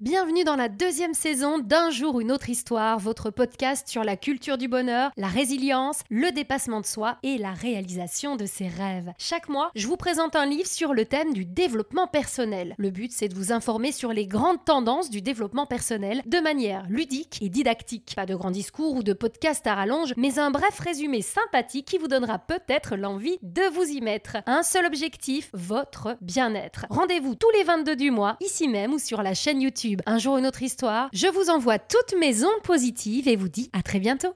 Bienvenue dans la deuxième saison d'Un jour une autre histoire, votre podcast sur la culture du bonheur, la résilience, le dépassement de soi et la réalisation de ses rêves. Chaque mois, je vous présente un livre sur le thème du développement personnel. Le but, c'est de vous informer sur les grandes tendances du développement personnel de manière ludique et didactique. Pas de grands discours ou de podcasts à rallonge, mais un bref résumé sympathique qui vous donnera peut-être l'envie de vous y mettre. Un seul objectif, votre bien-être. Rendez-vous tous les 22 du mois, ici même ou sur la chaîne YouTube un jour une autre histoire. Je vous envoie toutes mes ondes positives et vous dis à très bientôt.